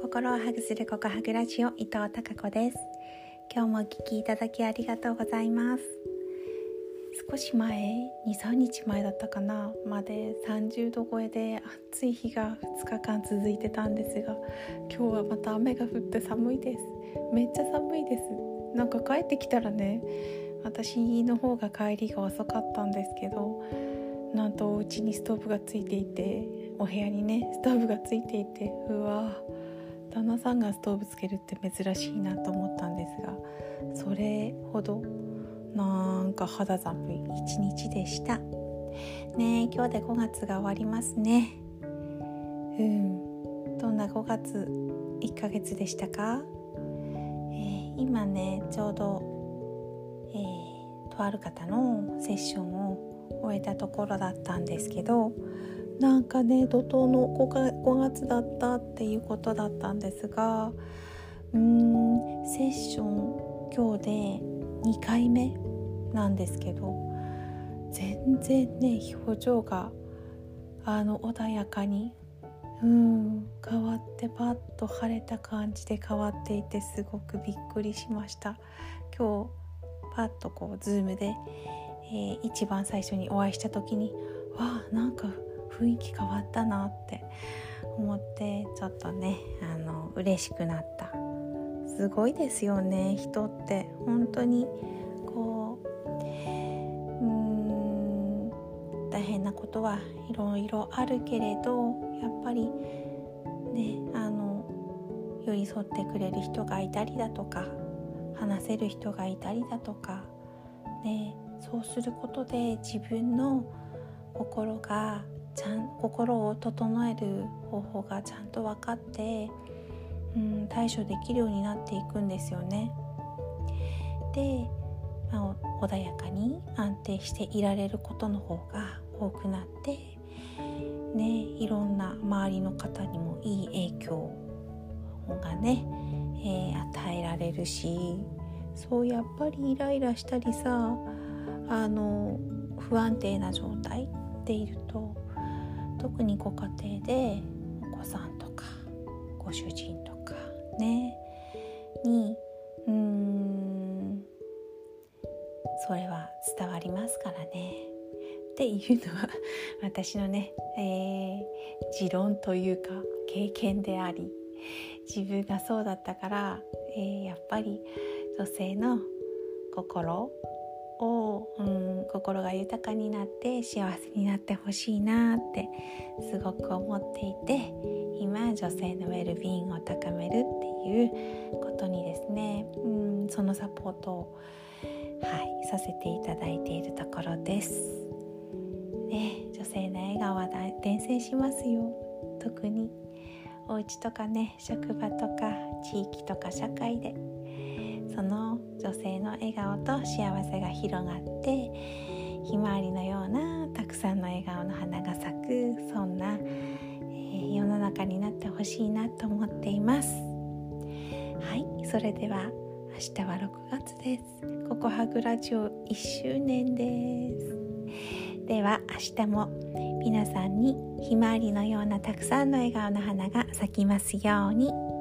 心をハグするココハグラジオ伊藤孝子です。今日もお聞きいただきありがとうございます。少し前23日前だったかな。まで30度超えで暑い日が2日間続いてたんですが今日はまた雨が降って寒いです。めっちゃ寒いです。なんか帰ってきたらね私の方が帰りが遅かったんですけどなんとお家にストーブがついていてお部屋にねストーブがついていてうわ旦那さんがストーブつけるって珍しいなと思ったんですがそれほどなんか肌寒い一日でした。ね今日で5月が終わりますね。うん。どんな5月1ヶ月でしたか、えー、今ねちょうど、えー、とある方のセッションを終えたところだったんですけどなんかね怒涛の 5, 月だったっていうことだったんですがうーんセッション今日で2回目なんですけど全然ね表情があの穏やかにうん変わってパッと晴れた感じで変わっていてすごくびっくりしました。今日パッとこうズームで、えー、一番最初にお会いした時にわあなんか雰囲気変わったなって思ってちょっとねあの嬉しくなった。すごいですよね人って。本当にこううん大変なことはいろいろあるけれどやっぱりねあの寄り添ってくれる人がいたりだとか話せる人がいたりだとかねそうすることで自分の心がちゃん心を整える方法がちゃんと分かって、うん、対処できるようになっていくんですよね。で、まあ、穏やかに安定していられることの方が多くなってねいろんな周りの方にもいい影響がね、えー、与えられるしそうやっぱりイライラしたりさあの不安定な状態でいると特にご家庭でお子さんとかご主人とかねにうーんそれは伝わりますからね。っていうのは 私のね、えー、持論というか経験であり自分がそうだったから、えー、やっぱり女性の心を、うん、心が豊かになって幸せになってほしいなってすごく思っていて今女性のウェルビーイングを高めるっていうことにですね、うん、そのサポートを、はい、させていただいているところです。ね、女性の笑顔は伝染しますよ特にお家とかね職場とか地域とか社会でその女性の笑顔と幸せが広がってひまわりのようなたくさんの笑顔の花が咲くそんな、えー、世の中になってほしいなと思っています。はいそれでは明日は6月です。ココハグラジオ1周年です。では明日も皆さんにひまわりのようなたくさんの笑顔の花が咲きますように。